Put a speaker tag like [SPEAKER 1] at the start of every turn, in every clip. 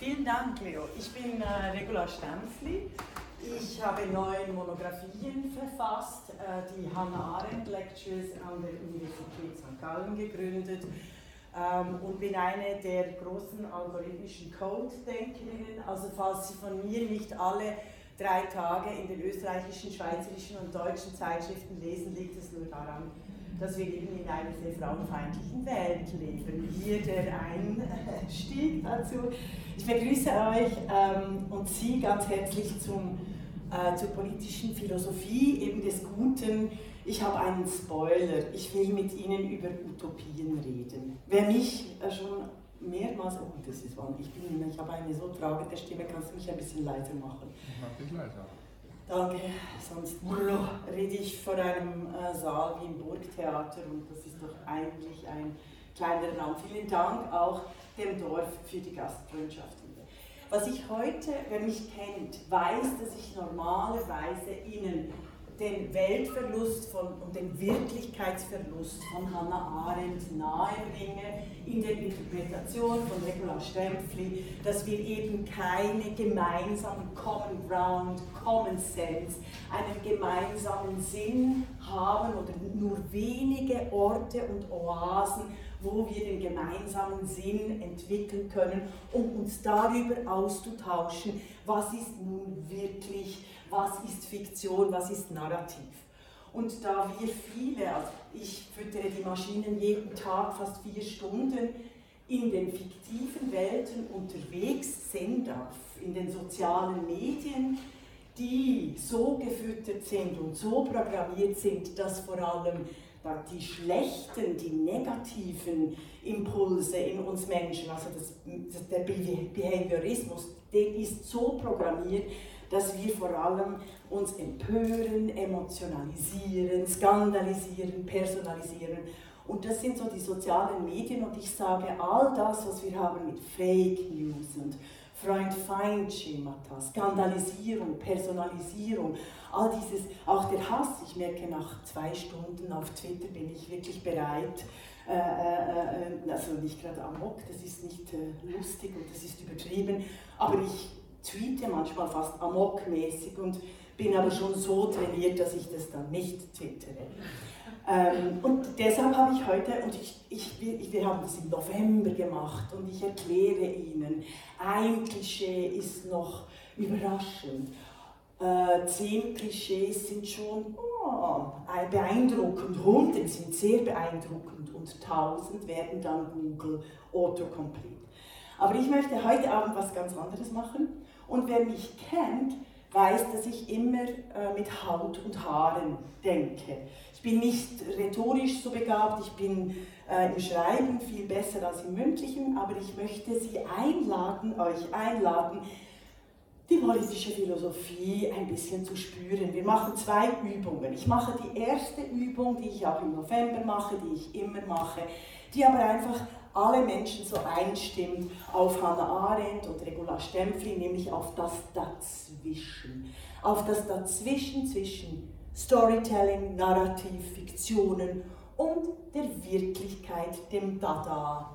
[SPEAKER 1] Vielen Dank, Leo. Ich bin äh, Regula Stempfli. Ich habe neun Monographien verfasst, äh, die Hannah Arendt Lectures an der Universität St. Gallen gegründet ähm, und bin eine der großen algorithmischen Code-Denkerinnen. Also falls Sie von mir nicht alle drei Tage in den österreichischen, schweizerischen und deutschen Zeitschriften lesen, liegt es nur daran, dass wir eben in einer sehr frauenfeindlichen Welt leben. Hier der Einstieg dazu. Ich begrüße euch ähm, und Sie ganz herzlich zum, äh, zur politischen Philosophie eben des Guten. Ich habe einen Spoiler. Ich will mit Ihnen über Utopien reden. Wer mich äh, schon mehrmals, oh, das ist wahr, ich bin, ich habe eine so tragende Stimme, kannst du mich ein bisschen leiser machen?
[SPEAKER 2] Ich mache dich leiser.
[SPEAKER 1] Danke, sonst rede ich vor einem äh, Saal wie im Burgtheater und das ist doch eigentlich ein kleiner Raum. Vielen Dank auch dem Dorf für die Gastfreundschaft. Was ich heute, wer mich kennt, weiß, dass ich normalerweise Ihnen den Weltverlust von, und den Wirklichkeitsverlust von Hannah Arendt nahebringe in der Interpretation von Regula Stempfli, dass wir eben keine gemeinsamen Common Ground, Common Sense, einen gemeinsamen Sinn haben oder nur wenige Orte und Oasen, wo wir den gemeinsamen Sinn entwickeln können, um uns darüber auszutauschen, was ist nun wirklich was ist Fiktion, was ist Narrativ. Und da wir viele, also ich füttere die Maschinen jeden Tag fast vier Stunden, in den fiktiven Welten unterwegs sind, in den sozialen Medien, die so gefüttert sind und so programmiert sind, dass vor allem die schlechten, die negativen Impulse in uns Menschen, also das, der Behaviorismus, der ist so programmiert, dass wir vor allem uns empören, emotionalisieren, skandalisieren, personalisieren. Und das sind so die sozialen Medien und ich sage, all das, was wir haben mit Fake News und Freund-Feind-Schemata, Skandalisierung, Personalisierung, all dieses, auch der Hass, ich merke nach zwei Stunden auf Twitter bin ich wirklich bereit, äh, äh, äh also nicht gerade amok, das ist nicht äh, lustig und das ist übertrieben, aber ich tweete manchmal fast amokmäßig und bin aber schon so trainiert, dass ich das dann nicht twittere. Ähm, und deshalb habe ich heute, und ich, ich, wir haben das im November gemacht, und ich erkläre Ihnen, ein Klischee ist noch überraschend. Äh, zehn Klischees sind schon oh, beeindruckend, hundert sind sehr beeindruckend und tausend werden dann Google Autocomplete. Aber ich möchte heute Abend was ganz anderes machen. Und wer mich kennt, weiß, dass ich immer äh, mit Haut und Haaren denke. Ich bin nicht rhetorisch so begabt, ich bin äh, im Schreiben viel besser als im mündlichen, aber ich möchte Sie einladen, euch einladen, die politische Philosophie ein bisschen zu spüren. Wir machen zwei Übungen. Ich mache die erste Übung, die ich auch im November mache, die ich immer mache, die aber einfach alle Menschen so einstimmt auf Hannah Arendt und Regula Stempfli, nämlich auf das Dazwischen. Auf das Dazwischen zwischen Storytelling, Narrativ, Fiktionen und der Wirklichkeit, dem Dada.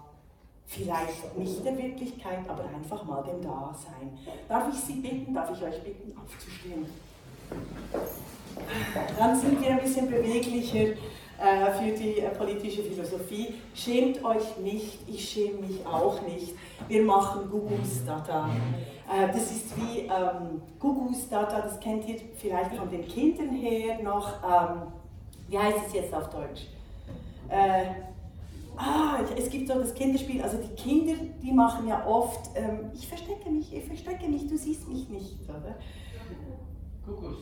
[SPEAKER 1] Vielleicht nicht der Wirklichkeit, aber einfach mal dem Dasein. Darf ich Sie bitten, darf ich euch bitten, aufzustehen? Dann sind wir ein bisschen beweglicher. Äh, für die äh, politische Philosophie. Schämt euch nicht, ich schäme mich auch nicht. Wir machen Gugus Data. Äh, das ist wie ähm, Gugus Data, das kennt ihr vielleicht von den Kindern her noch. Ähm, wie heißt es jetzt auf Deutsch? Ah, es gibt so das Kinderspiel, also die Kinder, die machen ja oft, ähm, ich verstecke mich, ich verstecke mich, du siehst mich nicht, oder?
[SPEAKER 2] Kuckuck.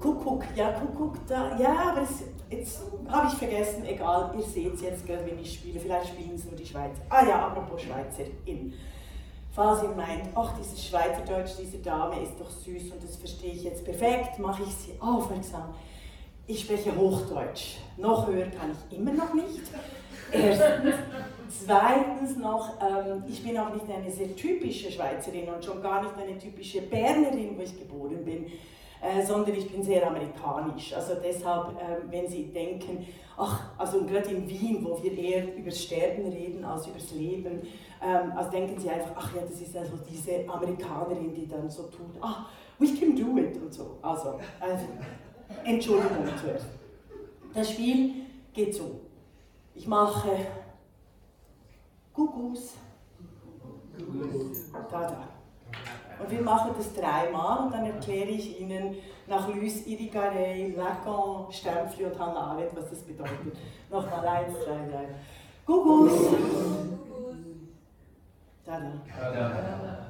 [SPEAKER 1] Kuckuck, ja, Kuckuck, da, ja, aber es, jetzt habe ich vergessen, egal, ihr seht es jetzt gerade, wenn ich spiele, vielleicht spielen es nur die Schweizer. Ah ja, apropos Schweizerin. Falls ihr meint, ach, dieses Schweizerdeutsch, diese Dame ist doch süß und das verstehe ich jetzt perfekt, mache ich sie aufmerksam. Ich spreche Hochdeutsch. Noch höher kann ich immer noch nicht. Erstens. Zweitens noch, ähm, ich bin auch nicht eine sehr typische Schweizerin und schon gar nicht eine typische Bernerin, wo ich geboren bin. Äh, sondern ich bin sehr amerikanisch. Also deshalb, äh, wenn Sie denken, ach, also gerade in Wien, wo wir eher über Sterben reden als über das Leben, ähm, also denken Sie einfach, ach ja, das ist also diese Amerikanerin, die dann so tut, ah, we can do it und so. Also, also Entschuldigung zuerst. Das Spiel geht so. Ich mache Gugus. Da, da. Und wir machen das dreimal und dann erkläre ich Ihnen nach Luis Irigaray, Lacan, Stempfli und Hannah Arendt, was das bedeutet. Nochmal eins, drei, drei. Gugus. Da, da.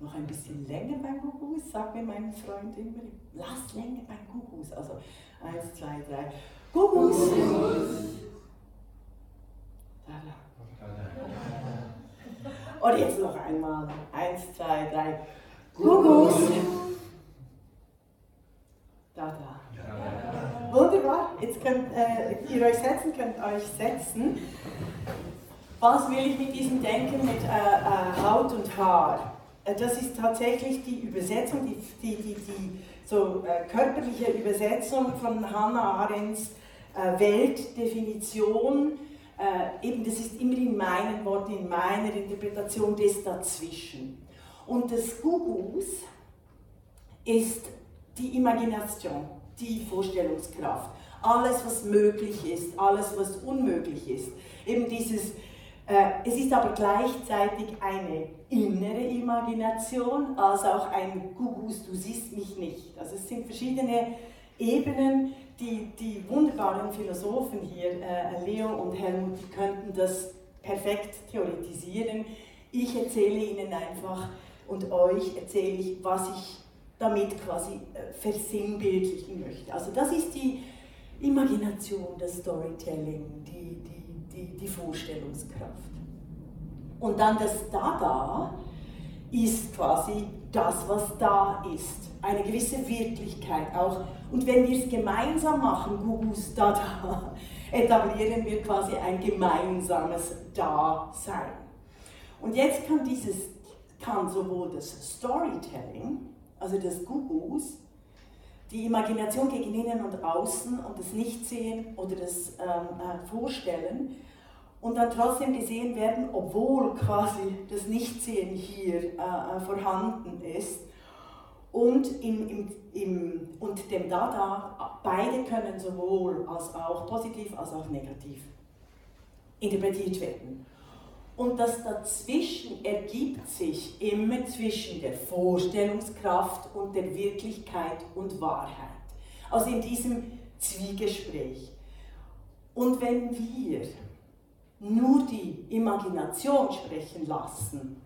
[SPEAKER 1] Noch ein bisschen länger beim Gugus, sagt mir mein Freund immer. Lass länger beim Gugus. Also eins, zwei, drei. Gugus. Da, da. Und jetzt noch einmal. Eins, zwei, drei. Gugus. Da, da. Wunderbar. Jetzt könnt äh, ihr euch setzen, könnt euch setzen. Was will ich mit diesem Denken mit äh, äh, Haut und Haar? Äh, das ist tatsächlich die Übersetzung, die, die, die, die so äh, körperliche Übersetzung von Hannah Arendts äh, Weltdefinition äh, eben das ist immer in meinen Worten, in meiner Interpretation des Dazwischen. Und das Gugus ist die Imagination, die Vorstellungskraft. Alles, was möglich ist, alles, was unmöglich ist. Eben dieses, äh, es ist aber gleichzeitig eine innere Imagination, als auch ein Gugus, du siehst mich nicht. Also es sind verschiedene Ebenen, die, die wunderbaren Philosophen hier, äh, Leo und Helmut, die könnten das perfekt theoretisieren. Ich erzähle Ihnen einfach und euch erzähle ich, was ich damit quasi äh, versinnbildlichen möchte. Also das ist die Imagination, das Storytelling, die, die, die, die Vorstellungskraft. Und dann das Dada ist quasi das, was da ist. Eine gewisse Wirklichkeit auch und wenn wir es gemeinsam machen, Gugus Dada, etablieren wir quasi ein gemeinsames Dasein. Und jetzt kann dieses, kann sowohl das Storytelling, also das Gugus, die Imagination gegen innen und außen und das Nichtsehen oder das ähm, äh, Vorstellen und dann trotzdem gesehen werden, obwohl quasi das Nichtsehen hier äh, äh vorhanden ist und, im, im, im, und dem Dada, beide können sowohl als auch positiv als auch negativ interpretiert werden. Und das dazwischen ergibt sich immer zwischen der Vorstellungskraft und der Wirklichkeit und Wahrheit. Also in diesem Zwiegespräch. Und wenn wir nur die Imagination sprechen lassen,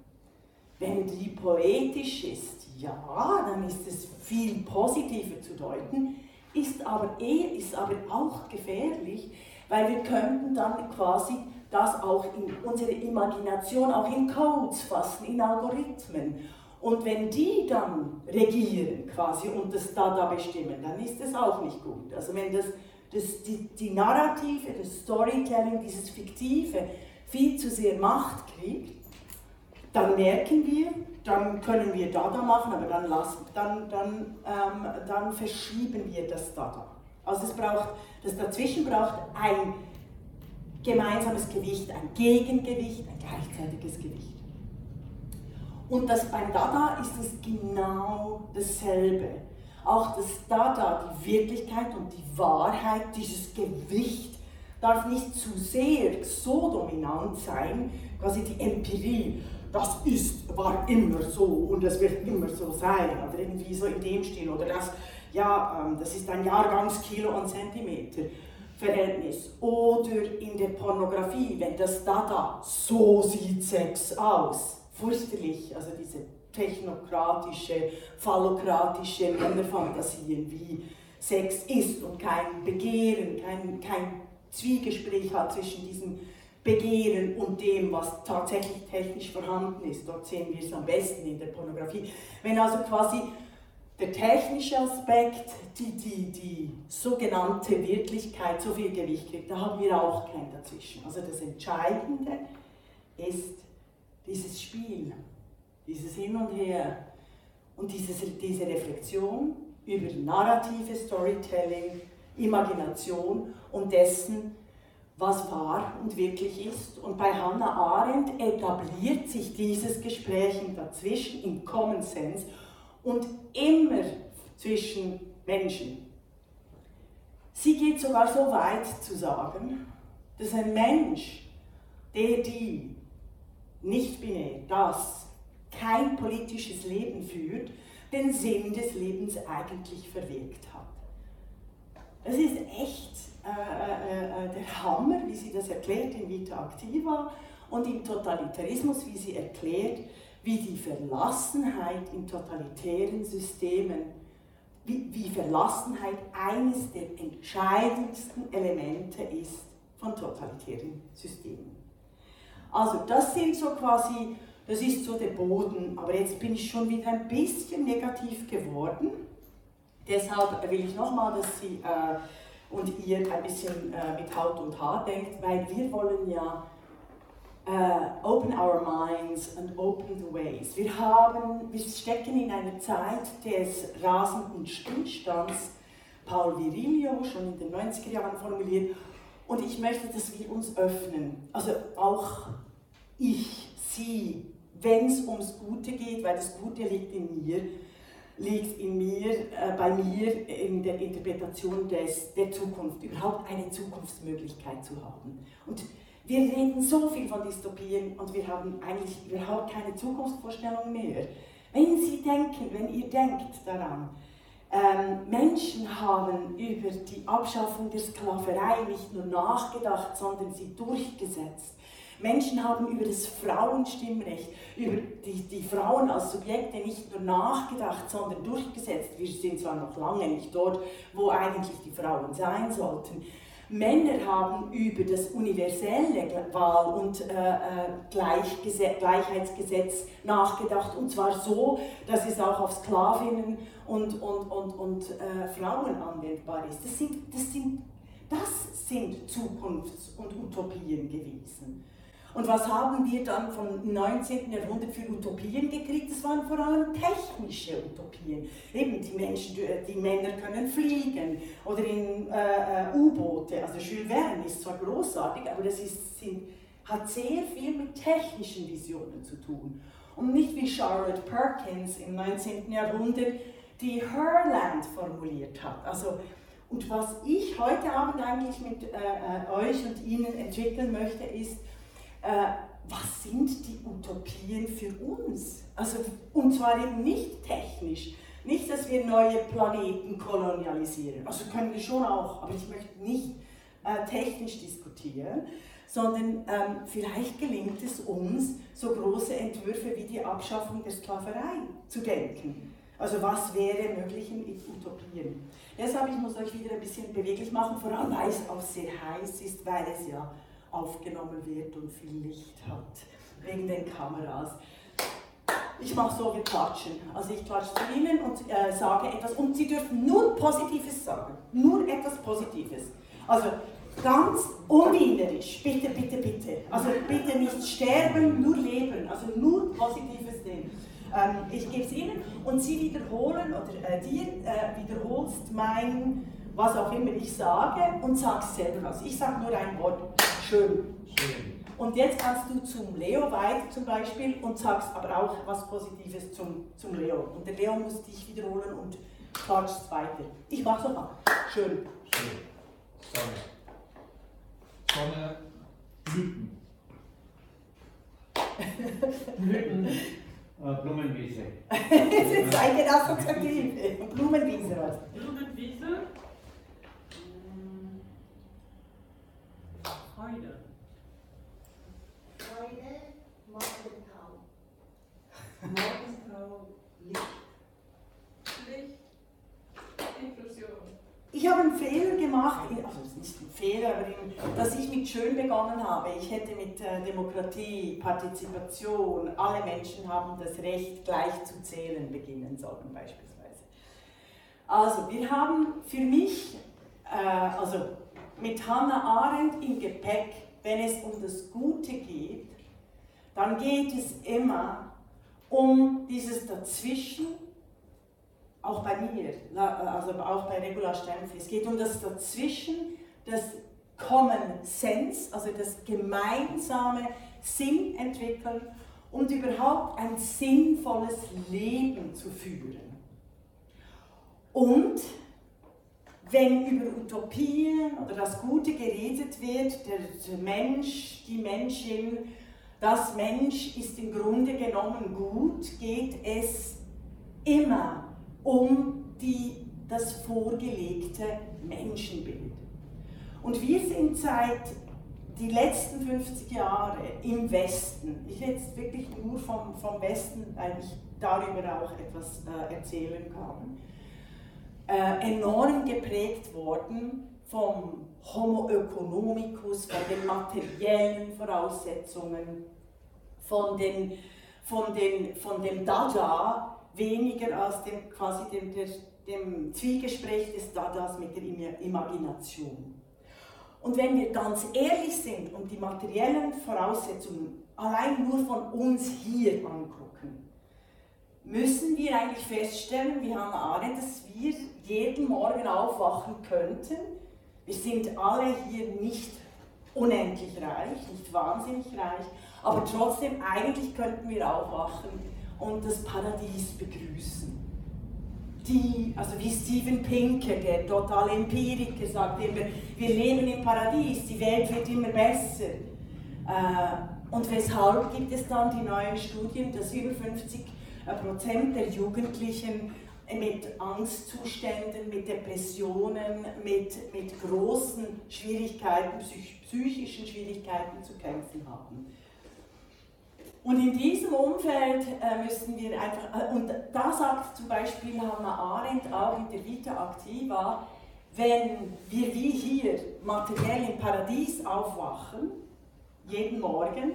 [SPEAKER 1] wenn die poetisch ist, ja, dann ist es viel positiver zu deuten, ist aber, eh, ist aber auch gefährlich, weil wir könnten dann quasi das auch in unsere Imagination, auch in Codes fassen, in Algorithmen. Und wenn die dann regieren quasi und das da, bestimmen, dann ist das auch nicht gut. Also wenn das, das die, die Narrative, das Storytelling, dieses Fiktive viel zu sehr Macht kriegt, dann merken wir, dann können wir Dada machen, aber dann, lassen, dann, dann, ähm, dann verschieben wir das Dada. Also es braucht, das dazwischen braucht ein gemeinsames Gewicht, ein Gegengewicht, ein gleichzeitiges Gewicht. Und das, beim Dada ist es genau dasselbe. Auch das Dada, die Wirklichkeit und die Wahrheit, dieses Gewicht darf nicht zu sehr so dominant sein, quasi die Empirie das ist, war immer so und es wird immer so sein, oder irgendwie so in dem Stil, oder das, ja, ähm, das ist ein Jahrgangskilo und Zentimeter. Verhältnis. Oder in der Pornografie, wenn das Dada, so sieht Sex aus. Fürchterlich, also diese technokratische, phallokratische Männerfantasien, wie Sex ist und kein Begehren, kein, kein Zwiegespräch hat zwischen diesen Begehren und dem, was tatsächlich technisch vorhanden ist. Dort sehen wir es am besten in der Pornografie. Wenn also quasi der technische Aspekt, die, die, die sogenannte Wirklichkeit so viel Gewicht kriegt, da haben wir auch kein dazwischen. Also das Entscheidende ist dieses Spiel, dieses Hin und Her. Und dieses, diese Reflexion über narrative Storytelling, Imagination und dessen, was wahr und wirklich ist. Und bei Hannah Arendt etabliert sich dieses Gespräch dazwischen im Common Sense und immer zwischen Menschen. Sie geht sogar so weit zu sagen, dass ein Mensch, der die nicht binär, das kein politisches Leben führt, den Sinn des Lebens eigentlich verwirkt hat. Das ist echt äh, äh, äh, der Hammer, wie sie das erklärt in Vita Activa und im Totalitarismus, wie sie erklärt, wie die Verlassenheit in totalitären Systemen, wie, wie Verlassenheit eines der entscheidendsten Elemente ist von totalitären Systemen. Also das sind so quasi, das ist so der Boden, aber jetzt bin ich schon wieder ein bisschen negativ geworden. Deshalb will ich nochmal, dass Sie äh, und ihr ein bisschen äh, mit Haut und Haar denkt, weil wir wollen ja äh, open our minds and open the ways. Wir, haben, wir stecken in einer Zeit des rasenden Stillstands, Paul Virilio schon in den 90er Jahren formuliert, und ich möchte, dass wir uns öffnen. Also auch ich, Sie, wenn es ums Gute geht, weil das Gute liegt in mir, liegt in mir, äh, bei mir in der Interpretation des, der Zukunft, überhaupt eine Zukunftsmöglichkeit zu haben. Und wir reden so viel von Dystopien und wir haben eigentlich überhaupt keine Zukunftsvorstellung mehr. Wenn Sie denken, wenn ihr denkt daran, ähm, Menschen haben über die Abschaffung der Sklaverei nicht nur nachgedacht, sondern sie durchgesetzt. Menschen haben über das Frauenstimmrecht, über die, die Frauen als Subjekte nicht nur nachgedacht, sondern durchgesetzt. Wir sind zwar noch lange nicht dort, wo eigentlich die Frauen sein sollten. Männer haben über das universelle Wahl- und äh, äh Gleichheitsgesetz nachgedacht, und zwar so, dass es auch auf Sklavinnen und, und, und, und äh, Frauen anwendbar ist. Das sind, das, sind, das sind Zukunfts- und Utopien gewesen. Und was haben wir dann vom 19. Jahrhundert für Utopien gekriegt? Das waren vor allem technische Utopien. Eben die Menschen, die Männer können fliegen oder in äh, äh, U-Boote. Also Jules Verne ist zwar großartig, aber das ist, sind, hat sehr viel mit technischen Visionen zu tun. Und nicht wie Charlotte Perkins im 19. Jahrhundert, die Herland formuliert hat. Also, und was ich heute Abend eigentlich mit äh, äh euch und Ihnen entwickeln möchte, ist, äh, was sind die Utopien für uns? Also, und zwar eben nicht technisch. Nicht, dass wir neue Planeten kolonialisieren. Also können wir schon auch, aber ich möchte nicht äh, technisch diskutieren, sondern ähm, vielleicht gelingt es uns, so große Entwürfe wie die Abschaffung der Sklaverei zu denken. Also was wäre möglich in Utopien? Deshalb, ich muss euch wieder ein bisschen beweglich machen, vor allem weil es auch sehr heiß ist, weil es ja aufgenommen wird und viel Licht hat, wegen den Kameras. Ich mache so, wir klatschen. Also ich klatsche zu Ihnen und äh, sage etwas und Sie dürfen nur Positives sagen. Nur etwas Positives. Also ganz unwienerisch. Bitte, bitte, bitte. Also bitte nicht sterben, nur leben. Also nur Positives nehmen. Ähm, ich gebe es Ihnen und Sie wiederholen oder äh, dir äh, wiederholst mein, was auch immer ich sage und sagst selber was. Ich sage nur ein Wort. Schön. Schön. Und jetzt kannst du zum Leo weiter zum Beispiel und sagst aber auch was Positives zum, zum Leo. Und der Leo muss dich wiederholen und klatscht weiter. Ich mach's nochmal. Schön.
[SPEAKER 2] Schön. Sonne. Sonne. Blüten.
[SPEAKER 3] Blüten. Äh, Blumenwiese.
[SPEAKER 1] das ist eine Assoziative. Blumenwiese was?
[SPEAKER 4] Blumenwiese. Freude.
[SPEAKER 5] Freude, Morgentau. Morgentau, Licht.
[SPEAKER 4] Licht. Inklusion.
[SPEAKER 1] Ich habe einen Fehler gemacht, also es ist nicht ein Fehler, aber dass ich mit schön begonnen habe. Ich hätte mit äh, Demokratie, Partizipation, alle Menschen haben das Recht, gleich zu zählen beginnen sollen beispielsweise. Also wir haben für mich, äh, also mit Hannah Arendt im Gepäck, wenn es um das Gute geht, dann geht es immer um dieses Dazwischen auch bei mir, also auch bei Regula Stempfli, es geht um das Dazwischen, das Common Sense, also das gemeinsame Sinn entwickeln und überhaupt ein sinnvolles Leben zu führen. Und wenn über Utopien oder das Gute geredet wird, der Mensch, die Menschin, das Mensch ist im Grunde genommen gut, geht es immer um die, das vorgelegte Menschenbild. Und wir sind seit die letzten 50 Jahre im Westen, ich jetzt wirklich nur vom, vom Westen, weil ich darüber auch etwas äh, erzählen kann, äh, enorm geprägt worden vom Homo economicus, von den materiellen Voraussetzungen, von, den, von, den, von dem Dada, weniger als dem, quasi dem, der, dem Zwiegespräch des Dadas mit der Imagination. Und wenn wir ganz ehrlich sind und die materiellen Voraussetzungen allein nur von uns hier angucken, müssen wir eigentlich feststellen, wie Hannah Arendt, dass wir jeden Morgen aufwachen könnten. Wir sind alle hier nicht unendlich reich, nicht wahnsinnig reich, aber trotzdem eigentlich könnten wir aufwachen und das Paradies begrüßen die, also wie Steven Pinker, der totale Empiriker, sagt immer, wir leben im Paradies, die Welt wird immer besser. Äh, und weshalb gibt es dann die neuen Studien, dass über 50 Prozent der Jugendlichen mit Angstzuständen, mit Depressionen, mit, mit großen Schwierigkeiten, psychischen Schwierigkeiten zu kämpfen haben. Und in diesem Umfeld äh, müssen wir einfach, äh, und da sagt zum Beispiel Hannah Arendt auch in der Vita Activa, wenn wir wie hier materiell im Paradies aufwachen, jeden Morgen,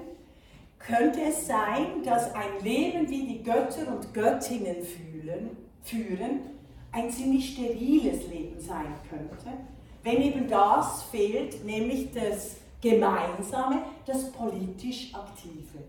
[SPEAKER 1] könnte es sein, dass ein Leben wie die Götter und Göttinnen fühlen, führen ein ziemlich steriles Leben sein könnte, wenn eben das fehlt, nämlich das Gemeinsame, das politisch Aktive.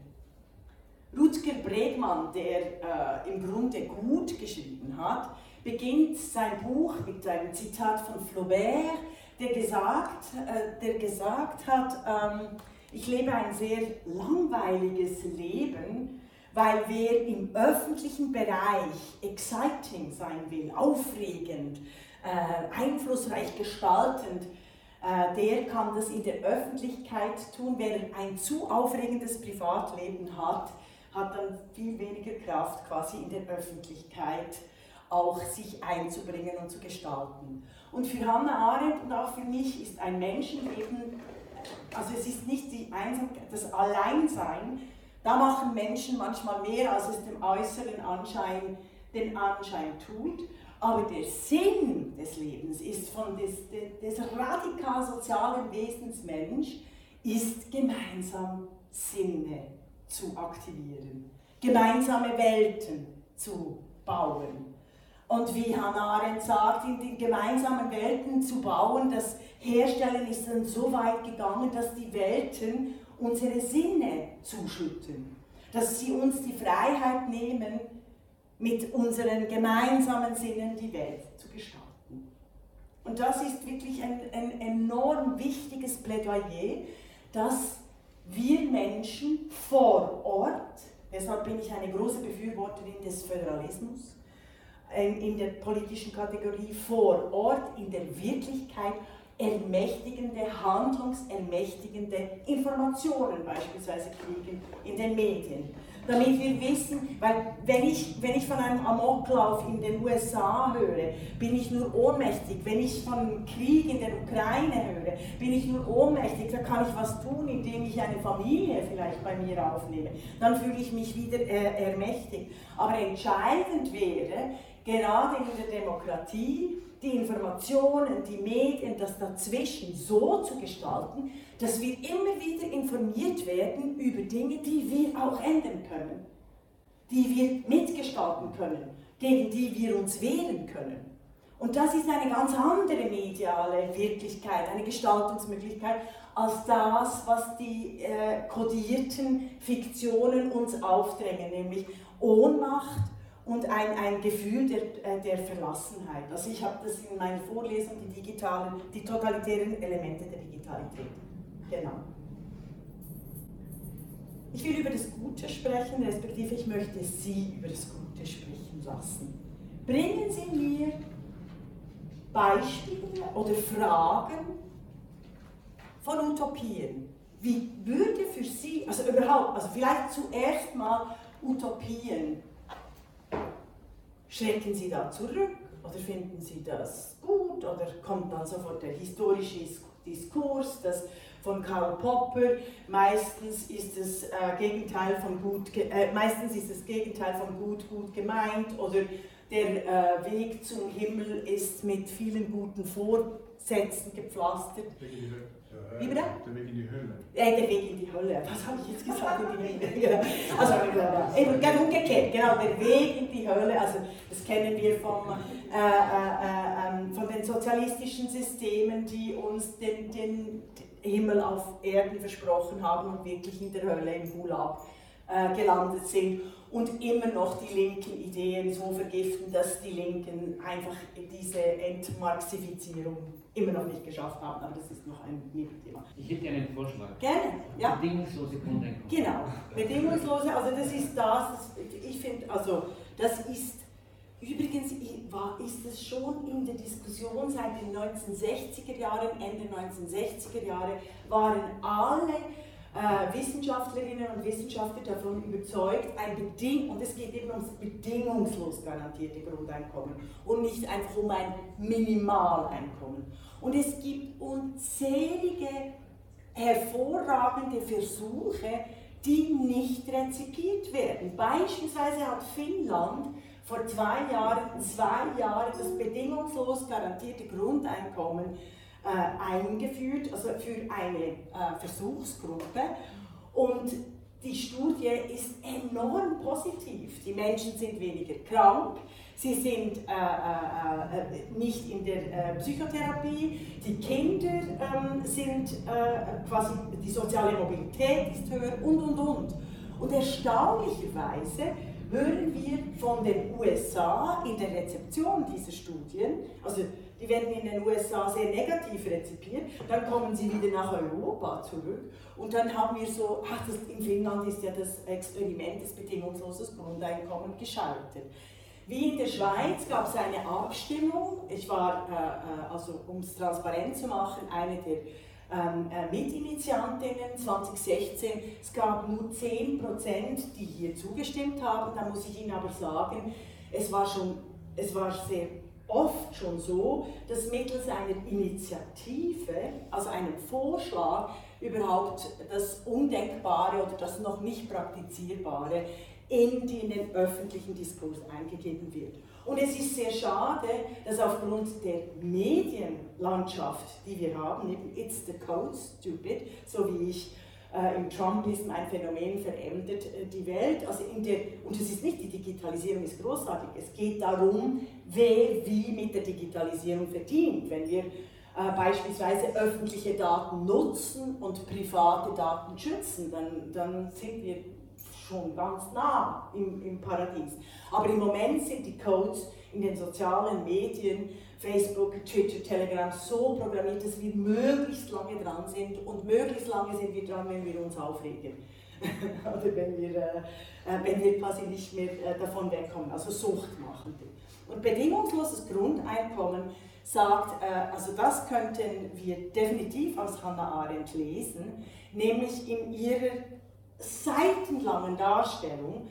[SPEAKER 1] Rutger Bregmann, der äh, im Grunde gut geschrieben hat, beginnt sein Buch mit einem Zitat von Flaubert, der gesagt, äh, der gesagt hat, ähm, ich lebe ein sehr langweiliges Leben, weil wer im öffentlichen Bereich exciting sein will, aufregend, äh, einflussreich gestaltend, äh, der kann das in der Öffentlichkeit tun. Wer ein zu aufregendes Privatleben hat, hat dann viel weniger Kraft, quasi in der Öffentlichkeit auch sich einzubringen und zu gestalten. Und für Hannah Arendt und auch für mich ist ein Menschenleben, also es ist nicht die Einsamkeit, das Alleinsein, da machen Menschen manchmal mehr, als es dem äußeren Anschein den Anschein tut. Aber der Sinn des Lebens ist von des, des, radikal sozialen Wesens Mensch, ist gemeinsam Sinne zu aktivieren, gemeinsame Welten zu bauen. Und wie Hannah Arendt sagt, in den gemeinsamen Welten zu bauen, das Herstellen ist dann so weit gegangen, dass die Welten unsere Sinne zuschütten, dass sie uns die Freiheit nehmen, mit unseren gemeinsamen Sinnen die Welt zu gestalten. Und das ist wirklich ein, ein enorm wichtiges Plädoyer, dass wir Menschen vor Ort, deshalb bin ich eine große Befürworterin des Föderalismus, ähm, in der politischen Kategorie vor Ort, in der Wirklichkeit ermächtigende, handlungsermächtigende Informationen beispielsweise kriegen in den Medien damit wir wissen, weil wenn ich, wenn ich von einem Amoklauf in den USA höre, bin ich nur ohnmächtig. Wenn ich von Krieg in der Ukraine höre, bin ich nur ohnmächtig. Da kann ich was tun, indem ich eine Familie vielleicht bei mir aufnehme. Dann fühle ich mich wieder äh, ermächtigt. Aber entscheidend wäre, gerade in der Demokratie, die Informationen, die Medien, das dazwischen so zu gestalten, dass wir immer wieder informiert werden über Dinge, die wir auch ändern können, die wir mitgestalten können, gegen die wir uns wehren können. Und das ist eine ganz andere mediale Wirklichkeit, eine Gestaltungsmöglichkeit, als das, was die äh, kodierten Fiktionen uns aufdrängen, nämlich Ohnmacht und ein, ein Gefühl der, äh, der Verlassenheit. Also ich habe das in meinen Vorlesungen, die digitalen, die totalitären Elemente der Digitalität. Genau. Ich will über das Gute sprechen, respektive ich möchte Sie über das Gute sprechen lassen. Bringen Sie mir Beispiele oder Fragen von Utopien. Wie würde für Sie, also überhaupt, also vielleicht zuerst mal Utopien. Schrecken Sie da zurück oder finden Sie das gut oder kommt dann sofort der historische Diskurs, das von Karl Popper. Meistens ist das äh, Gegenteil von gut, äh, meistens ist das Gegenteil von gut gut gemeint oder der äh, Weg zum Himmel ist mit vielen guten Vorsätzen gepflastert. Wie bitte?
[SPEAKER 2] Der Weg in die Hölle.
[SPEAKER 1] Äh, der Weg in die Hölle. Was habe ich jetzt gesagt? In die Hölle. Also, äh, eben ganz umgekehrt, genau, der Weg in die Hölle, also das kennen wir vom, äh, äh, ähm, von den sozialistischen Systemen, die uns den, den Himmel auf Erden versprochen haben und wirklich in der Hölle im Gulag äh, gelandet sind und immer noch die linken Ideen so vergiften, dass die Linken einfach diese Entmarxifizierung immer noch nicht geschafft haben. Aber das ist noch ein Nebenthema.
[SPEAKER 3] Ich hätte einen Vorschlag.
[SPEAKER 1] Gerne, ja.
[SPEAKER 3] Bedingungslose Grundeinkommen.
[SPEAKER 1] Genau, bedingungslose, also das ist das, ich finde, also das ist, übrigens war, ist es schon in der Diskussion seit den 1960er Jahren, Ende 1960er Jahre, waren alle äh, Wissenschaftlerinnen und Wissenschaftler davon überzeugt, ein Beding und es geht eben ums bedingungslos garantierte Grundeinkommen und nicht einfach um ein Minimaleinkommen. Und es gibt unzählige hervorragende Versuche, die nicht rezipiert werden. Beispielsweise hat Finnland vor zwei Jahren, zwei Jahre das bedingungslos garantierte Grundeinkommen eingeführt, also für eine äh, Versuchsgruppe. Und die Studie ist enorm positiv. Die Menschen sind weniger krank, sie sind äh, äh, äh nicht in der äh, Psychotherapie, die Kinder ähm, sind äh, quasi, die soziale Mobilität ist höher und und und. Und erstaunlicherweise hören wir von den USA in der Rezeption dieser Studien, also die werden in den USA sehr negativ rezipiert, dann kommen sie wieder nach Europa zurück und dann haben wir so, ach, das, in Finnland ist ja das Experiment des bedingungslosen Grundeinkommens gescheitert. Wie in der Schweiz gab es eine Abstimmung, ich war, äh, äh also um es transparent zu machen, eine der ähm, äh, Mitinitiantinnen 2016. Es gab nur 10 Prozent, die hier zugestimmt haben. Da muss ich Ihnen aber sagen, es war schon, es war sehr oft schon so, dass mittels einer Initiative, also einem Vorschlag, überhaupt das Undenkbare oder das noch nicht Praktizierbare in, den öffentlichen Diskurs eingegeben wird. Und es ist sehr schade, dass aufgrund der Medienlandschaft, die wir haben, It's the Code Stupid, so wie ich äh, im Trumpism ein Phänomen verändert äh, die Welt. Also in der, und es ist nicht, die Digitalisierung ist großartig, es geht darum, wer wie mit der Digitalisierung verdient. Wenn wir äh, beispielsweise öffentliche Daten nutzen und private Daten schützen, dann, dann sind wir schon ganz nah im, im Paradies. Aber im Moment sind die Codes in den sozialen Medien Facebook, Twitter, Telegram so programmiert, dass wir möglichst lange dran sind und möglichst lange sind wir dran, wenn wir uns aufregen. Oder wenn wir, äh, äh, wenn wir quasi nicht mehr äh, davon wegkommen, also Sucht machen. Und bedingungsloses Grundeinkommen sagt, äh, also das könnten wir definitiv aus Hannah Arendt lesen, nämlich in ihrer seitenlangen Darstellung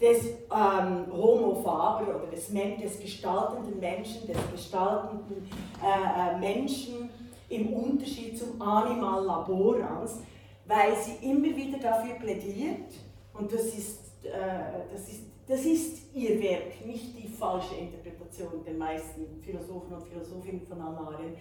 [SPEAKER 1] des ähm, Homo faber oder des, des gestaltenden Menschen, des gestaltenden äh, äh, Menschen im Unterschied zum Animal laborans, weil sie immer wieder dafür plädiert, und das ist, äh, das ist, das ist ihr Werk, nicht die falsche Interpretation der meisten Philosophen und Philosophinnen von Hannah Arendt,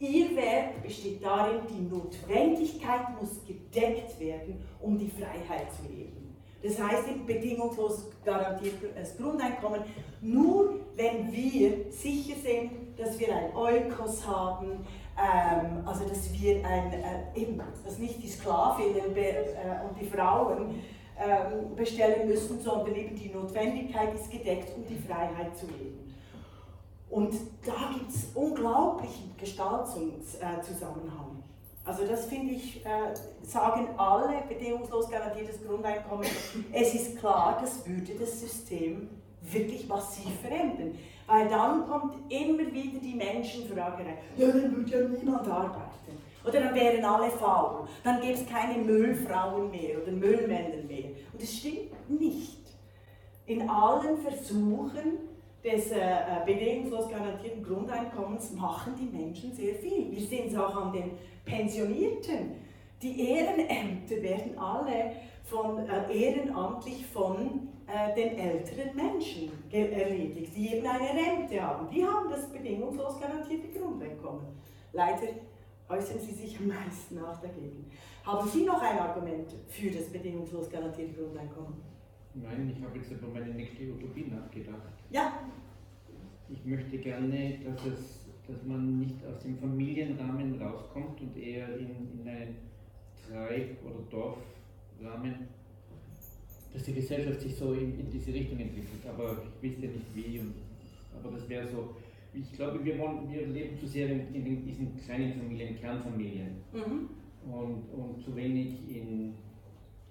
[SPEAKER 1] Ihr Werk besteht darin, die Notwendigkeit muss gedeckt werden, um die Freiheit zu leben. Das heißt eben bedingungslos garantiertes Grundeinkommen, nur wenn wir sicher sind, dass wir ein Eukos haben, ähm, also dass wir ein, äh, eben, dass nicht die Sklavinnen äh, und die Frauen ähm, bestellen müssen, sondern eben die Notwendigkeit ist gedeckt, um die Freiheit zu leben. Und da gibt es unglaublichen Gestaltungszusammenhang. Also das finde ich, äh, sagen alle bedingungslos garantiertes Grundeinkommen, es ist klar, das würde das System wirklich massiv verändern. Weil dann kommt immer wieder die Menschenfrage rein, ja, dann würde ja niemand arbeiten. Oder dann wären alle faul. Dann gäbe es keine Müllfrauen mehr oder Müllmänner mehr. Und das stimmt nicht. In allen Versuchen des äh, äh, bedingungslos garantierten Grundeinkommens machen die Menschen sehr viel. Wir sehen es auch an den Pensionierten. Die Ehrenämter werden alle von, äh, ehrenamtlich von äh, den älteren Menschen erledigt, die eben eine Rente haben. Die haben das bedingungslos garantierte Grundeinkommen. Leider äußern sie sich am meisten auch dagegen. Haben Sie noch ein Argument für das bedingungslos garantierte Grundeinkommen?
[SPEAKER 3] Nein, ich habe jetzt über meine nächste Utopie nachgedacht.
[SPEAKER 1] Ja.
[SPEAKER 3] Ich möchte gerne, dass, es, dass man nicht aus dem Familienrahmen rauskommt und eher in, in einen Treib- oder Dorfrahmen, dass die Gesellschaft sich so in, in diese Richtung entwickelt. Aber ich wüsste nicht wie. Und, aber das wäre so. Ich glaube, wir, wollen, wir leben zu sehr in, in diesen kleinen Familien, Kernfamilien. Mhm. Und, und zu wenig in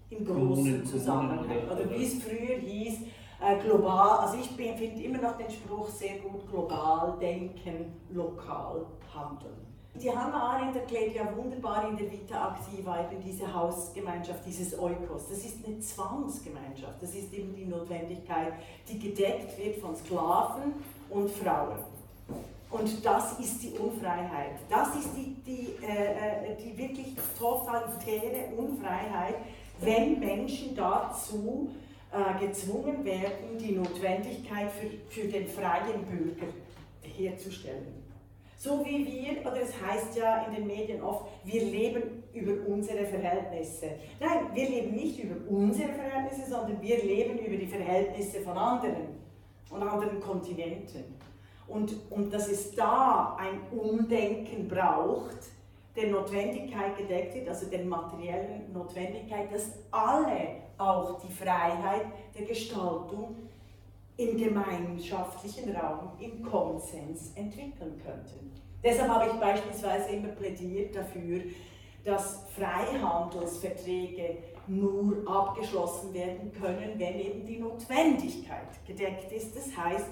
[SPEAKER 1] im großen Zusammenhang. Oder, wie es früher hieß, äh, global, also ich finde immer noch den Spruch sehr gut, global denken, lokal handeln. Die Hannah Arendt erklärt ja wunderbar in der Vita Activa eben diese Hausgemeinschaft, dieses Eukos. Das ist eine Zwangsgemeinschaft. Das ist eben die Notwendigkeit, die gedeckt wird von Sklaven und Frauen. Und das ist die Unfreiheit. Das ist die, die, äh, äh die wirklich totalitäre Unfreiheit, wenn Menschen dazu äh, gezwungen werden, die Notwendigkeit für, für den freien Bürger herzustellen. So wie wir, oder es heißt ja in den Medien oft, wir leben über unsere Verhältnisse. Nein, wir leben nicht über unsere Verhältnisse, sondern wir leben über die Verhältnisse von anderen und anderen Kontinenten. Und, und dass es da ein Umdenken braucht, der Notwendigkeit gedeckt wird, also der materiellen Notwendigkeit, dass alle auch die Freiheit der Gestaltung im gemeinschaftlichen Raum, im Konsens entwickeln könnten. Deshalb habe ich beispielsweise immer plädiert dafür, dass Freihandelsverträge nur abgeschlossen werden können, wenn eben die Notwendigkeit gedeckt ist. Das heißt,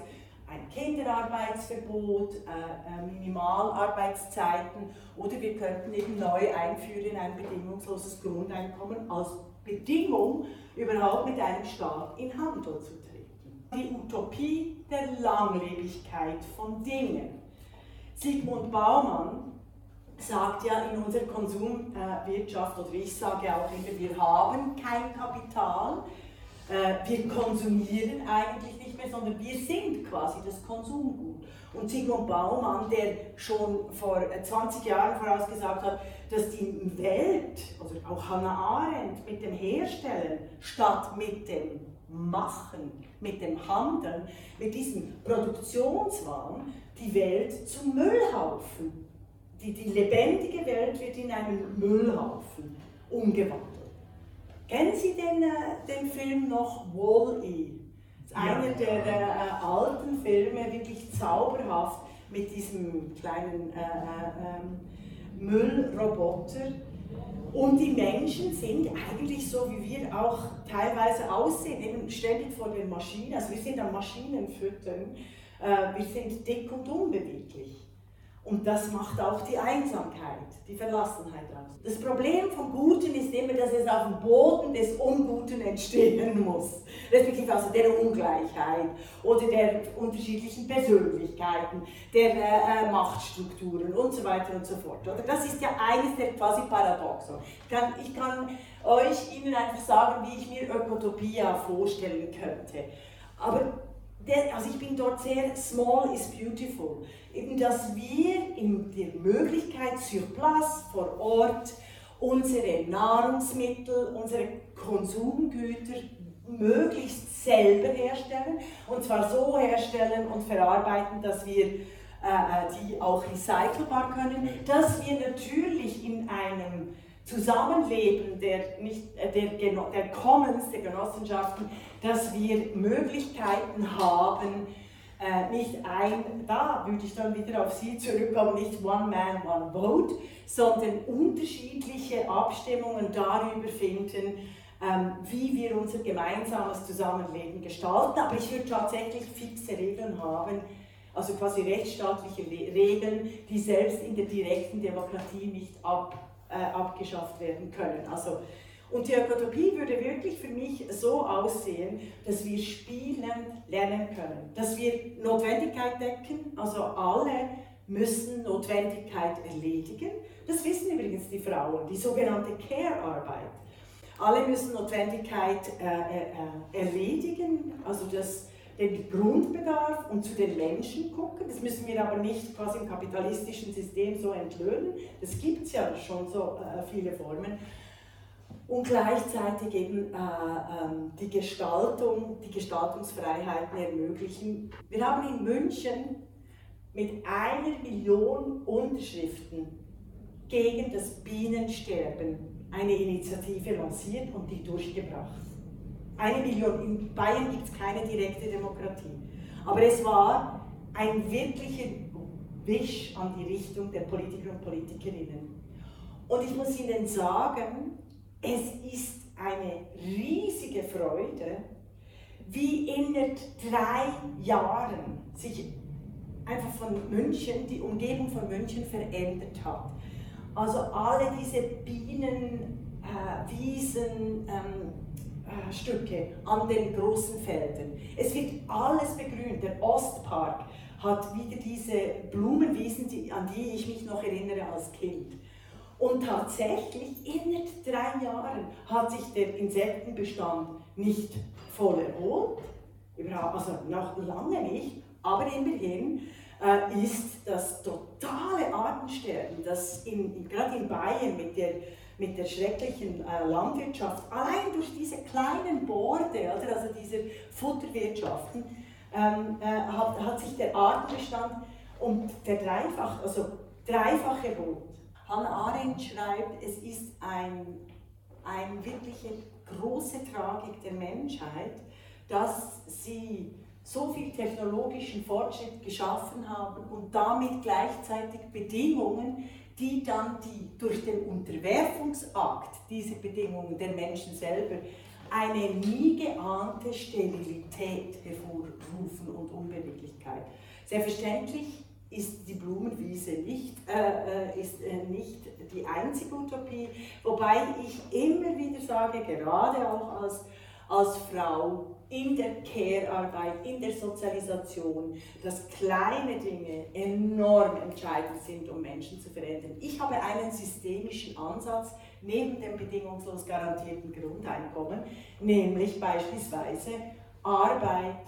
[SPEAKER 1] ein Kinderarbeitsverbot, äh, äh, Minimalarbeitszeiten oder wir könnten eben neu einführen ein bedingungsloses Grundeinkommen als Bedingung, überhaupt mit einem Staat in Handel zu treten. Die Utopie der Langlebigkeit von Dingen. Sigmund Baumann sagt ja in unserer Konsumwirtschaft, oder ich sage auch immer, wir haben kein Kapital, äh, wir konsumieren eigentlich nicht sondern wir sind quasi das Konsumgut. Und Sigmund Baumann, der schon vor 20 äh, Jahren vorausgesagt hat, dass die Welt, also auch Hannah Arendt, mit dem Herstellen statt mit dem Machen, mit dem Handeln, mit diesem Produktionswahn die Welt zum Müllhaufen. Die, die lebendige Welt wird in einen Müllhaufen umgewandelt. Kennen Sie den, äh, den Film noch Wall-E? Einer der äh, alten Filme, wirklich zauberhaft, mit diesem kleinen äh, äh, ähm, Müllroboter. Und die Menschen sind eigentlich so, wie wir auch teilweise aussehen, eben ständig vor den Maschinen. Also wir sind am Maschinenfüttern, äh, wir sind dick und unbeweglich. Und das macht auch die Einsamkeit, die Verlassenheit aus. Das Problem vom Guten ist immer, dass es auf dem Boden des Unguten entstehen muss. Respektive also der Ungleichheit oder der unterschiedlichen Persönlichkeiten, der äh, Machtstrukturen und so weiter und so fort. Oder? Das ist ja eines der quasi Paradoxen. Ich kann, euch Ihnen einfach sagen, wie ich mir Ökotopia vorstellen könnte. Aber also ich bin dort sehr small is beautiful. Eben, dass wir in der Möglichkeit sur place, vor Ort, unsere Nahrungsmittel, unsere Konsumgüter möglichst selber herstellen. Und zwar so herstellen und verarbeiten, dass wir äh, äh die auch recycelbar können, dass wir natürlich in einem Zusammenleben der, nicht, äh, der, der Commons, der Genossenschaften, dass wir Möglichkeiten haben, äh, nicht ein, da würde ich dann wieder auf Sie zurückkommen, nicht One Man, One Vote, sondern unterschiedliche Abstimmungen darüber finden, ähm, wie wir unser gemeinsames Zusammenleben gestalten. Aber ich würde tatsächlich fixe Regeln haben, also quasi rechtsstaatliche Regeln, die selbst in der direkten Demokratie nicht ab, äh, abgeschafft werden können. Also, und die Ökotopie würde wirklich für mich so aussehen, dass wir spielen lernen können, dass wir Notwendigkeit decken, also alle müssen Notwendigkeit erledigen. Das wissen übrigens die Frauen, die sogenannte Care-Arbeit. Alle müssen Notwendigkeit äh, äh, erledigen, also das, den Grundbedarf und zu den Menschen gucken. Das müssen wir aber nicht quasi im kapitalistischen System so entlöhnen. Das gibt es ja schon so äh, viele Formen. Und gleichzeitig eben äh, ähm, die Gestaltung, die Gestaltungsfreiheiten ermöglichen. Wir haben in München mit einer Million Unterschriften gegen das Bienensterben eine Initiative lanciert und die durchgebracht. Eine Million. In Bayern gibt es keine direkte Demokratie. Aber es war ein wirklicher Wisch an die Richtung der Politiker und Politikerinnen. Und ich muss Ihnen sagen, es ist eine riesige Freude, wie in drei Jahren sich einfach von München, die Umgebung von München verändert hat. Also alle diese Bienenwiesen, äh, ähm, äh, Stücke an den großen Feldern. Es wird alles begrünt. Der Ostpark hat wieder diese Blumenwiesen, die, an die ich mich noch erinnere als Kind. Und tatsächlich, in drei Jahren hat sich der Insektenbestand nicht voll erholt, also noch lange nicht, aber immerhin äh, ist das totale Artensterben, das in, gerade in Bayern mit der, mit der schrecklichen äh, Landwirtschaft, allein durch diese kleinen Borde, also diese Futterwirtschaften, ähm, äh, hat, hat sich der Artenbestand um verdreifacht, also dreifach erholt. Hannah Arendt schreibt, es ist ein, eine wirkliche große Tragik der Menschheit, dass sie so viel technologischen Fortschritt geschaffen haben und damit gleichzeitig Bedingungen, die dann die durch den Unterwerfungsakt diese Bedingungen der Menschen selber eine nie geahnte Sterilität hervorrufen und Unbeweglichkeit. Selbstverständlich ist die Blumenwiese nicht, äh, äh ist, äh, nicht die einzige Utopie, wobei ich immer wieder sage, gerade auch als, als Frau, in der Care-Arbeit, in der Sozialisation, dass kleine Dinge enorm entscheidend sind, um Menschen zu verändern. Ich habe einen systemischen Ansatz neben dem bedingungslos garantierten Grundeinkommen, nämlich beispielsweise Arbeit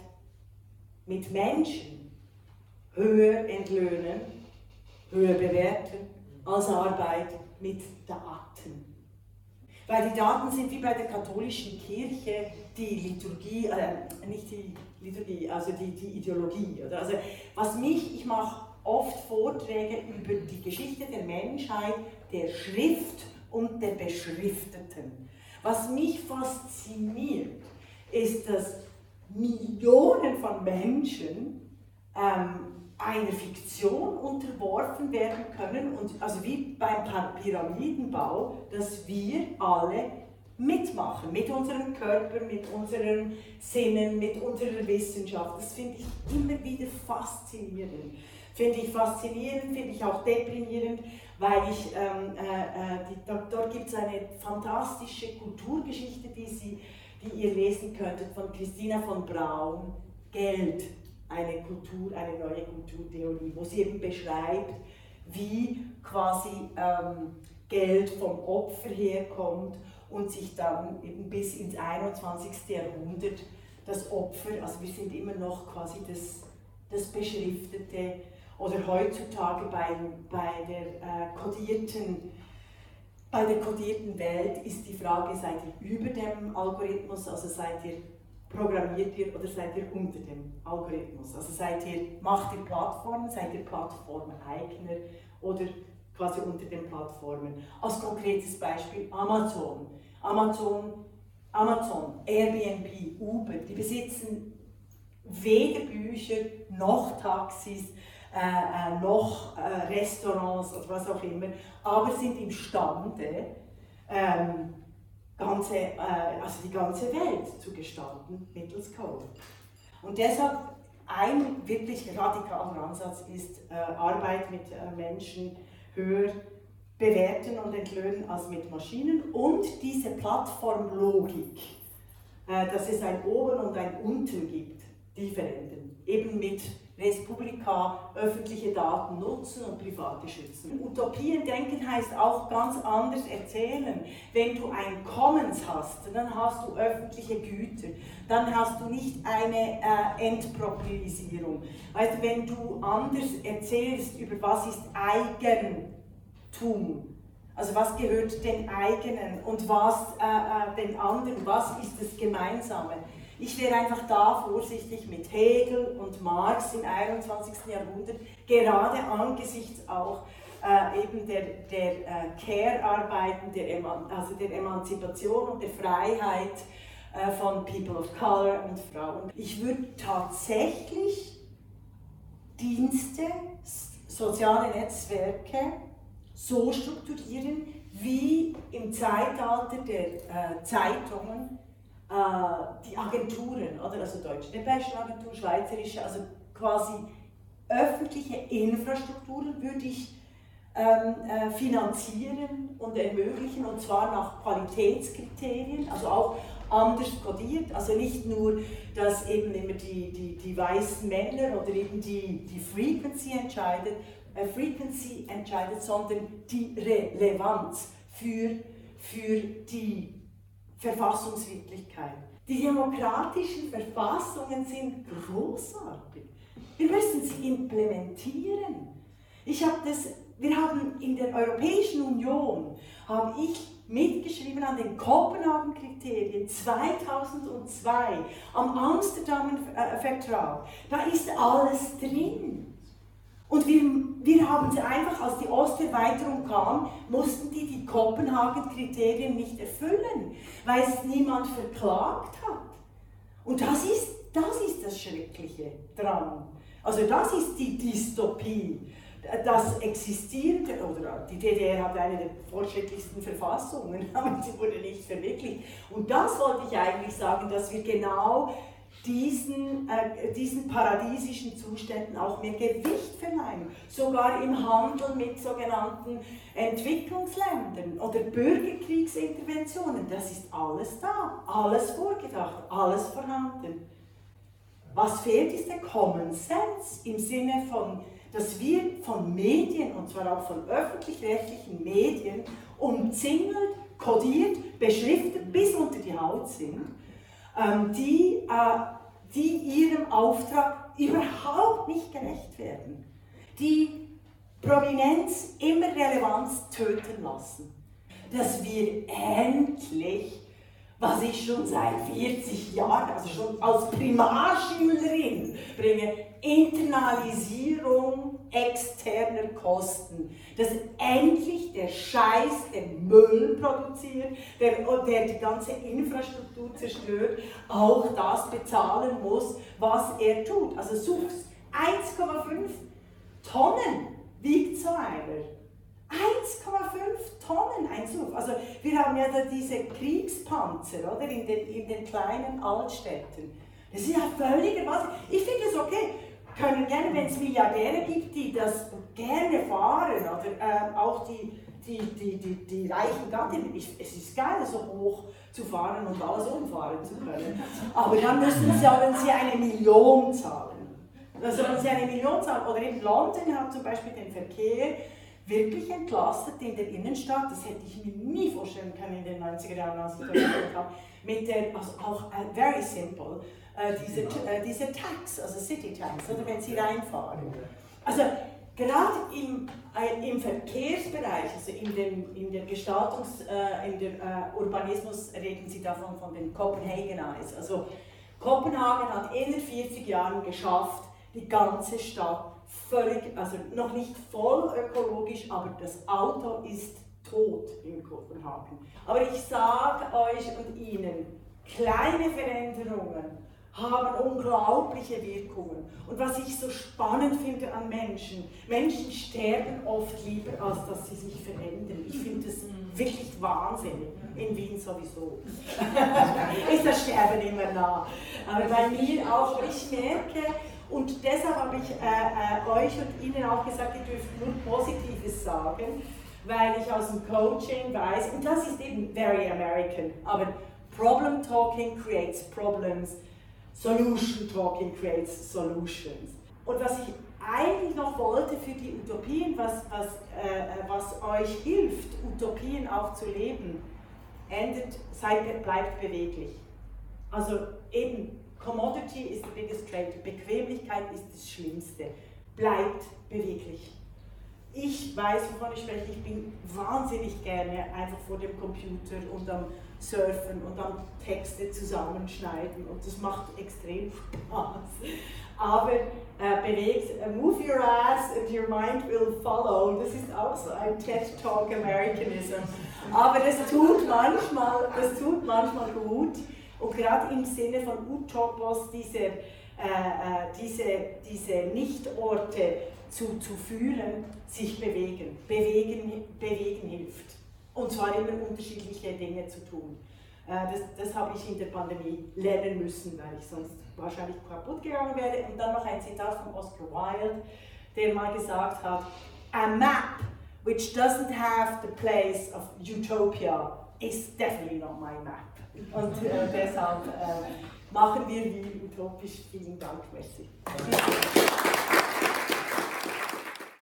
[SPEAKER 1] mit Menschen höher entlöhnen, höher bewerten als Arbeit mit Daten. Weil die Daten sind wie bei der katholischen Kirche die Liturgie, äh, nicht die Liturgie, also die, die Ideologie. Oder? Also was mich, ich mache oft Vorträge über die Geschichte der Menschheit, der Schrift und der Beschrifteten. Was mich fasziniert, ist, dass Millionen von Menschen ähm, einer Fiktion unterworfen werden können und also wie beim Pyramidenbau, dass wir alle mitmachen, mit unserem Körper, mit unseren Sinnen, mit unserer Wissenschaft. Das finde ich immer wieder faszinierend. Finde ich faszinierend, finde ich auch deprimierend, weil ich, ähm, äh, äh die, dort gibt es eine fantastische Kulturgeschichte, die, Sie, die ihr lesen könntet, von Christina von Braun, Geld eine Kultur, eine neue Kulturtheorie, wo sie eben beschreibt, wie quasi ähm, Geld vom Opfer herkommt und sich dann eben bis ins 21. Jahrhundert das Opfer, also wir sind immer noch quasi das, das Beschriftete oder heutzutage bei, bei der äh, kodierten bei der kodierten Welt ist die Frage, seid ihr über dem Algorithmus, also seid ihr programmiert ihr oder seid ihr unter dem Algorithmus? Also seid ihr, macht ihr Plattformen, seid ihr Plattformeigner oder quasi unter den Plattformen. Als konkretes Beispiel Amazon. Amazon, Amazon, Airbnb, Uber, die besitzen weder Bücher noch Taxis, äh, äh, noch äh, Restaurants oder was auch immer, aber sind imstande, ähm, ganze, äh, also die ganze Welt zu gestalten mittels Code. Und deshalb ein wirklich radikaler Ansatz ist äh, Arbeit mit äh, Menschen höher bewerten und entlöhnen als mit Maschinen und diese Plattformlogik, äh, dass es ein Oben und ein Unten gibt, die verändern. Eben mit Respublika öffentliche Daten nutzen und private schützen. Utopien denken heißt auch ganz anders erzählen. Wenn du ein Commons hast, dann hast du öffentliche Güter, dann hast du nicht eine äh, Entpropriisierung. Weißt du, wenn du anders erzählst über was ist Eigentum, also was gehört den eigenen und was äh, äh den anderen, was ist das Gemeinsame, ich wäre einfach da vorsichtig mit Hegel und Marx im 21. Jahrhundert, gerade angesichts auch äh, eben der, der äh, Care-Arbeiten, der, also der Emanzipation und der Freiheit äh, von People of Color und Frauen. Ich würde tatsächlich Dienste, soziale Netzwerke so strukturieren, wie im Zeitalter der äh, Zeitungen die Agenturen, oder? also Deutsche Depeschenagentur, Schweizerische, also quasi öffentliche Infrastrukturen würde ich ähm, äh, finanzieren und ermöglichen und zwar nach Qualitätskriterien, also auch anders kodiert, also nicht nur, dass eben immer die, die, die weißen Männer oder eben die, die Frequency entscheidet, äh, Frequency entscheidet, sondern die Relevanz für, für die Verfassungswirklichkeit. Die demokratischen Verfassungen sind großartig. Wir müssen sie implementieren. Ich habe das, wir haben in der Europäischen Union, habe ich mitgeschrieben an den Kopenhagen-Kriterien 2002, am Amsterdamer Vertrag. Da ist alles drin. Und wir, wir haben sie einfach, als die Osterweiterung kam, mussten die die Kopenhagen-Kriterien nicht erfüllen, weil es niemand verklagt hat. Und das ist, das ist das Schreckliche dran. Also das ist die Dystopie. Das Existierende, oder die DDR hat eine der fortschrittlichsten Verfassungen, aber sie wurde nicht verwirklicht. Und das wollte ich eigentlich sagen, dass wir genau diesen, äh, diesen paradiesischen Zuständen auch mehr Gewicht verleihen. Sogar im Handel mit sogenannten Entwicklungsländern oder Bürgerkriegsinterventionen. Das ist alles da, alles vorgedacht, alles vorhanden. Was fehlt, ist der Common Sense im Sinne von, dass wir von Medien, und zwar auch von öffentlich-rechtlichen Medien, umzingelt, kodiert, beschriftet bis unter die Haut sind die, äh, die ihrem Auftrag überhaupt nicht gerecht werden, die Prominenz immer Relevanz töten lassen, dass wir endlich, was ich schon seit 40 Jahren, also schon als Primarschülerin bringe, Internalisierung externer Kosten. Dass endlich der Scheiß den Müll produziert, der, der die ganze Infrastruktur zerstört, auch das bezahlen muss, was er tut. Also suchst 1,5 Tonnen wiegt so einer. 1,5 Tonnen ein Zug. Also wir haben ja da diese Kriegspanzer oder, in, den, in den kleinen Altstädten. Das ist ja völliger Wahnsinn. Ich finde es okay können gerne, wenn es Milliardäre gibt, die das gerne fahren, oder äh, auch die, die, die, die, die reichen Gattinnen, es ist geil, so hoch zu fahren und alles umfahren zu können. Aber dann müssen sie, wenn sie eine Million zahlen. Also wenn sie eine Million zahlen, oder eben London hat zum Beispiel den Verkehr wirklich entlastet in der Innenstadt, das hätte ich mir nie vorstellen können in den 90er Jahren, als ich dort habe, mit der, also auch uh, very simple, äh, diese, äh, diese Tax, also City Tax, oder wenn sie reinfahren. Also gerade im, äh, im Verkehrsbereich, also in, dem, in der Gestaltungs-, äh, in der äh, Urbanismus reden sie davon von den Copenhagen Also Kopenhagen hat in den 40 Jahren geschafft, die ganze Stadt völlig, also noch nicht voll ökologisch, aber das Auto ist tot in Kopenhagen. Aber ich sage euch und Ihnen, kleine Veränderungen haben unglaubliche Wirkungen. Und was ich so spannend finde an Menschen, Menschen sterben oft lieber, als dass sie sich verändern. Ich finde das wirklich wahnsinnig. In Wien sowieso. ist das Sterben immer nah. Aber bei mir auch, ich merke, und deshalb habe ich äh, äh, euch und Ihnen auch gesagt, ihr dürft nur Positives sagen, weil ich aus dem Coaching weiß, und das ist eben very American, aber Problem Talking creates problems Solution Talking creates solutions. Und was ich eigentlich noch wollte für die Utopien, was, was, äh, was euch hilft, Utopien auch zu leben, endet, seid, bleibt beweglich. Also eben, Commodity ist the biggest trade, Bequemlichkeit ist das Schlimmste. Bleibt beweglich. Ich weiß, wovon ich spreche, ich bin wahnsinnig gerne einfach vor dem Computer und am surfen und dann Texte zusammenschneiden und das macht extrem Spaß. Aber äh, bewegt, uh, move your ass and your mind will follow, das ist auch so ein TED Talk Americanism. Aber das tut manchmal, das tut manchmal gut und gerade im Sinne von Utopos, diese, äh, äh, diese, diese Nichtorte zu, zu fühlen, sich bewegen. Bewegen, bewegen hilft. Und zwar immer unterschiedliche Dinge zu tun. Äh, das, das habe ich in der Pandemie lernen müssen, weil ich sonst wahrscheinlich kaputt gegangen wäre. Und dann noch ein Zitat von Oscar Wilde, der mal gesagt hat, a map which doesn't have the place of utopia is definitely not my map. Und äh, deshalb äh, machen wir wie utopisch. Vielen Dank, merci.